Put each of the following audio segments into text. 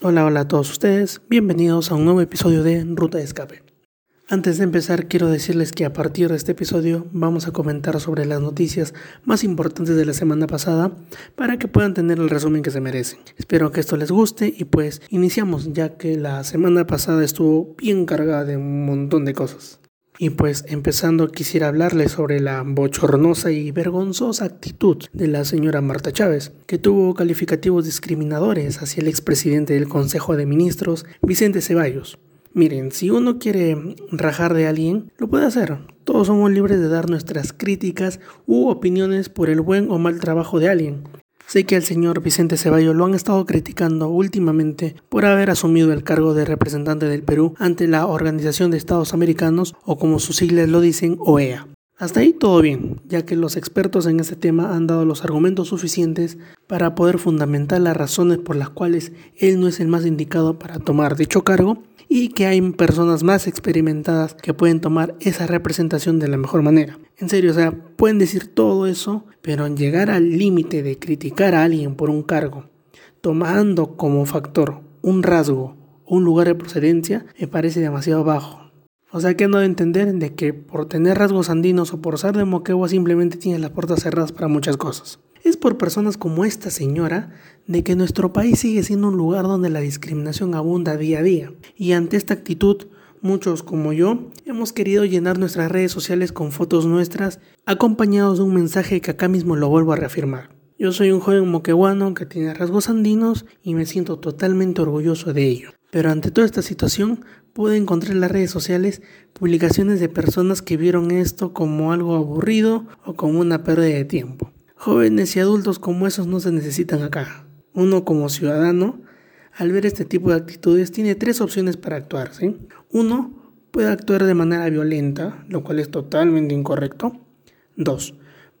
Hola, hola a todos ustedes, bienvenidos a un nuevo episodio de Ruta de Escape. Antes de empezar, quiero decirles que a partir de este episodio vamos a comentar sobre las noticias más importantes de la semana pasada para que puedan tener el resumen que se merecen. Espero que esto les guste y pues iniciamos ya que la semana pasada estuvo bien cargada de un montón de cosas. Y pues empezando quisiera hablarles sobre la bochornosa y vergonzosa actitud de la señora Marta Chávez, que tuvo calificativos discriminadores hacia el expresidente del Consejo de Ministros, Vicente Ceballos. Miren, si uno quiere rajar de alguien, lo puede hacer. Todos somos libres de dar nuestras críticas u opiniones por el buen o mal trabajo de alguien. Sé que al señor Vicente Ceballos lo han estado criticando últimamente por haber asumido el cargo de representante del Perú ante la Organización de Estados Americanos o como sus siglas lo dicen, OEA. Hasta ahí todo bien, ya que los expertos en este tema han dado los argumentos suficientes para poder fundamentar las razones por las cuales él no es el más indicado para tomar dicho cargo y que hay personas más experimentadas que pueden tomar esa representación de la mejor manera. En serio, o sea, pueden decir todo eso, pero en llegar al límite de criticar a alguien por un cargo, tomando como factor un rasgo o un lugar de procedencia, me parece demasiado bajo. O sea que no de entender de que por tener rasgos andinos o por ser de Moquegua simplemente tienes las puertas cerradas para muchas cosas. Es por personas como esta señora de que nuestro país sigue siendo un lugar donde la discriminación abunda día a día. Y ante esta actitud, muchos como yo hemos querido llenar nuestras redes sociales con fotos nuestras acompañados de un mensaje que acá mismo lo vuelvo a reafirmar. Yo soy un joven moqueguano que tiene rasgos andinos y me siento totalmente orgulloso de ello. Pero ante toda esta situación pude encontrar en las redes sociales publicaciones de personas que vieron esto como algo aburrido o como una pérdida de tiempo. Jóvenes y adultos como esos no se necesitan acá. Uno como ciudadano, al ver este tipo de actitudes, tiene tres opciones para actuar. Uno, puede actuar de manera violenta, lo cual es totalmente incorrecto. Dos,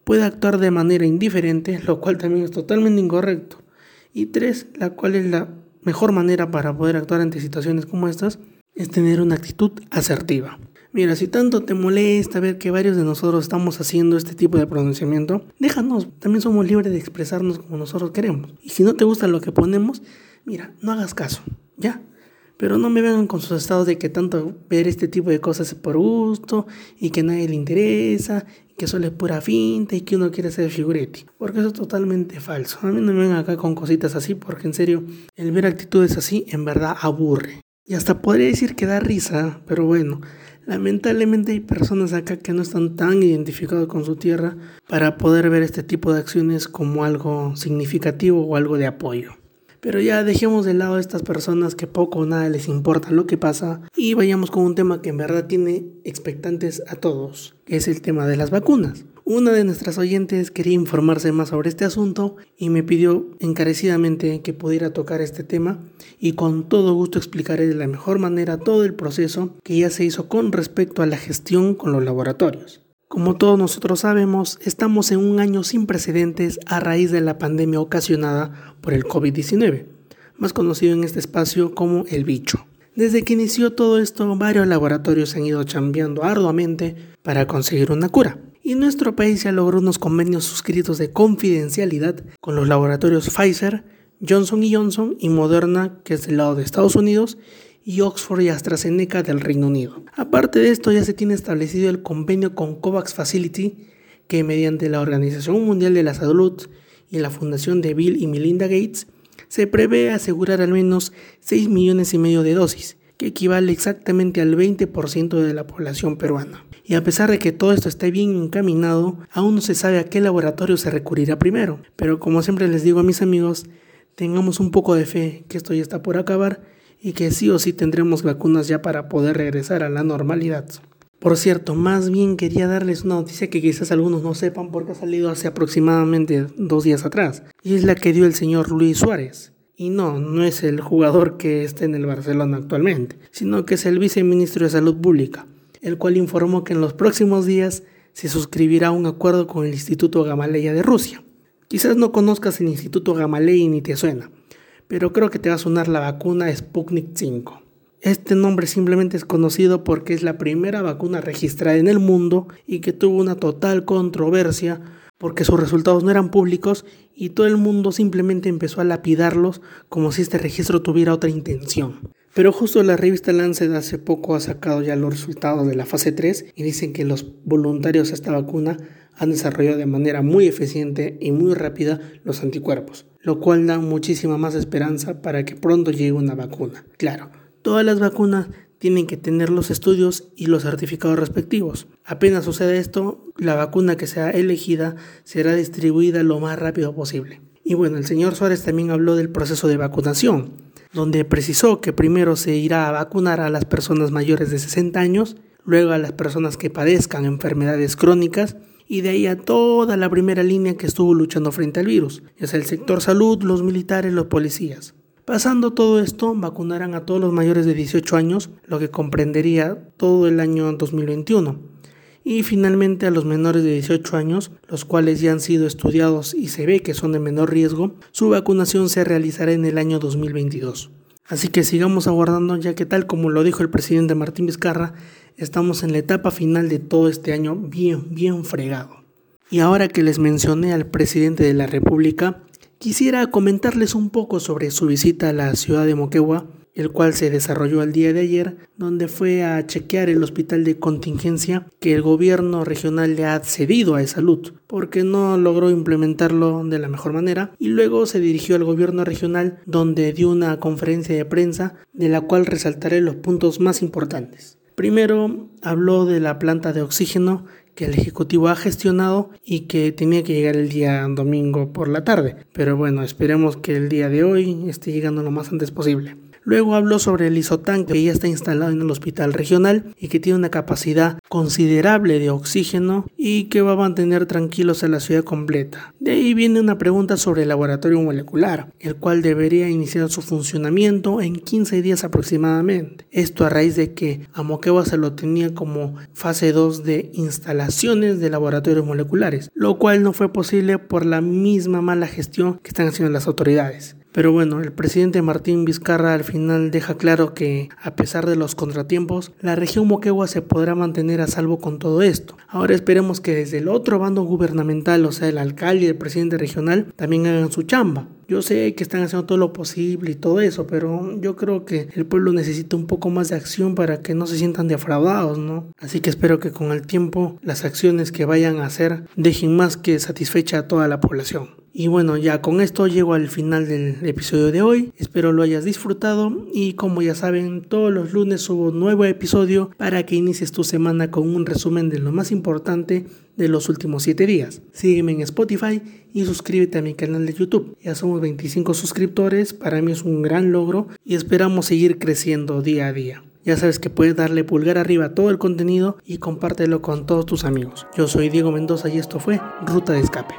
puede actuar de manera indiferente, lo cual también es totalmente incorrecto. Y tres, la cual es la mejor manera para poder actuar ante situaciones como estas, es tener una actitud asertiva. Mira, si tanto te molesta ver que varios de nosotros estamos haciendo este tipo de pronunciamiento, déjanos, también somos libres de expresarnos como nosotros queremos. Y si no te gusta lo que ponemos, mira, no hagas caso, ¿ya? Pero no me vengan con sus estados de que tanto ver este tipo de cosas es por gusto y que a nadie le interesa, y que solo es pura finta y que uno quiere ser figuretti. Porque eso es totalmente falso. A mí no me vengan acá con cositas así porque en serio, el ver actitudes así en verdad aburre. Y hasta podría decir que da risa, pero bueno, Lamentablemente hay personas acá que no están tan identificados con su tierra para poder ver este tipo de acciones como algo significativo o algo de apoyo. Pero ya dejemos de lado a estas personas que poco o nada les importa lo que pasa y vayamos con un tema que en verdad tiene expectantes a todos, que es el tema de las vacunas. Una de nuestras oyentes quería informarse más sobre este asunto y me pidió encarecidamente que pudiera tocar este tema y con todo gusto explicaré de la mejor manera todo el proceso que ya se hizo con respecto a la gestión con los laboratorios. Como todos nosotros sabemos, estamos en un año sin precedentes a raíz de la pandemia ocasionada por el COVID-19, más conocido en este espacio como el bicho. Desde que inició todo esto, varios laboratorios han ido chambeando arduamente para conseguir una cura y nuestro país ya logró unos convenios suscritos de confidencialidad con los laboratorios Pfizer, Johnson Johnson y Moderna, que es del lado de Estados Unidos, y Oxford y AstraZeneca del Reino Unido. Aparte de esto, ya se tiene establecido el convenio con COVAX Facility, que mediante la Organización Mundial de la Salud y la Fundación de Bill y Melinda Gates, se prevé asegurar al menos 6 millones y medio de dosis, que equivale exactamente al 20% de la población peruana. Y a pesar de que todo esto esté bien encaminado, aún no se sabe a qué laboratorio se recurrirá primero. Pero como siempre les digo a mis amigos, tengamos un poco de fe que esto ya está por acabar y que sí o sí tendremos vacunas ya para poder regresar a la normalidad. Por cierto, más bien quería darles una noticia que quizás algunos no sepan porque ha salido hace aproximadamente dos días atrás. Y es la que dio el señor Luis Suárez. Y no, no es el jugador que está en el Barcelona actualmente, sino que es el viceministro de Salud Pública el cual informó que en los próximos días se suscribirá un acuerdo con el Instituto Gamaleya de Rusia. Quizás no conozcas el Instituto Gamaleya ni te suena, pero creo que te va a sonar la vacuna Sputnik 5. Este nombre simplemente es conocido porque es la primera vacuna registrada en el mundo y que tuvo una total controversia porque sus resultados no eran públicos y todo el mundo simplemente empezó a lapidarlos como si este registro tuviera otra intención. Pero justo la revista Lancet hace poco ha sacado ya los resultados de la fase 3 y dicen que los voluntarios a esta vacuna han desarrollado de manera muy eficiente y muy rápida los anticuerpos, lo cual da muchísima más esperanza para que pronto llegue una vacuna. Claro, todas las vacunas tienen que tener los estudios y los certificados respectivos. Apenas sucede esto, la vacuna que sea elegida será distribuida lo más rápido posible. Y bueno, el señor Suárez también habló del proceso de vacunación, donde precisó que primero se irá a vacunar a las personas mayores de 60 años, luego a las personas que padezcan enfermedades crónicas y de ahí a toda la primera línea que estuvo luchando frente al virus, ya el sector salud, los militares, los policías. Pasando todo esto, vacunarán a todos los mayores de 18 años, lo que comprendería todo el año 2021. Y finalmente a los menores de 18 años, los cuales ya han sido estudiados y se ve que son de menor riesgo, su vacunación se realizará en el año 2022. Así que sigamos aguardando ya que tal como lo dijo el presidente Martín Vizcarra, estamos en la etapa final de todo este año bien, bien fregado. Y ahora que les mencioné al presidente de la República, Quisiera comentarles un poco sobre su visita a la ciudad de Moquegua, el cual se desarrolló el día de ayer, donde fue a chequear el hospital de contingencia que el gobierno regional le ha cedido a salud, porque no logró implementarlo de la mejor manera, y luego se dirigió al gobierno regional, donde dio una conferencia de prensa, de la cual resaltaré los puntos más importantes. Primero habló de la planta de oxígeno que el Ejecutivo ha gestionado y que tenía que llegar el día domingo por la tarde. Pero bueno, esperemos que el día de hoy esté llegando lo más antes posible. Luego habló sobre el isotanque que ya está instalado en el hospital regional y que tiene una capacidad considerable de oxígeno y que va a mantener tranquilos a la ciudad completa. De ahí viene una pregunta sobre el laboratorio molecular, el cual debería iniciar su funcionamiento en 15 días aproximadamente. Esto a raíz de que a Moquegua se lo tenía como fase 2 de instalaciones de laboratorios moleculares, lo cual no fue posible por la misma mala gestión que están haciendo las autoridades. Pero bueno, el presidente Martín Vizcarra al final deja claro que, a pesar de los contratiempos, la región Moquegua se podrá mantener a salvo con todo esto. Ahora esperemos que desde el otro bando gubernamental, o sea, el alcalde y el presidente regional, también hagan su chamba. Yo sé que están haciendo todo lo posible y todo eso, pero yo creo que el pueblo necesita un poco más de acción para que no se sientan defraudados, ¿no? Así que espero que con el tiempo las acciones que vayan a hacer dejen más que satisfecha a toda la población. Y bueno, ya con esto llego al final del episodio de hoy. Espero lo hayas disfrutado y como ya saben, todos los lunes subo un nuevo episodio para que inicies tu semana con un resumen de lo más importante de los últimos 7 días. Sígueme en Spotify y suscríbete a mi canal de YouTube. Ya somos 25 suscriptores, para mí es un gran logro y esperamos seguir creciendo día a día. Ya sabes que puedes darle pulgar arriba a todo el contenido y compártelo con todos tus amigos. Yo soy Diego Mendoza y esto fue Ruta de Escape.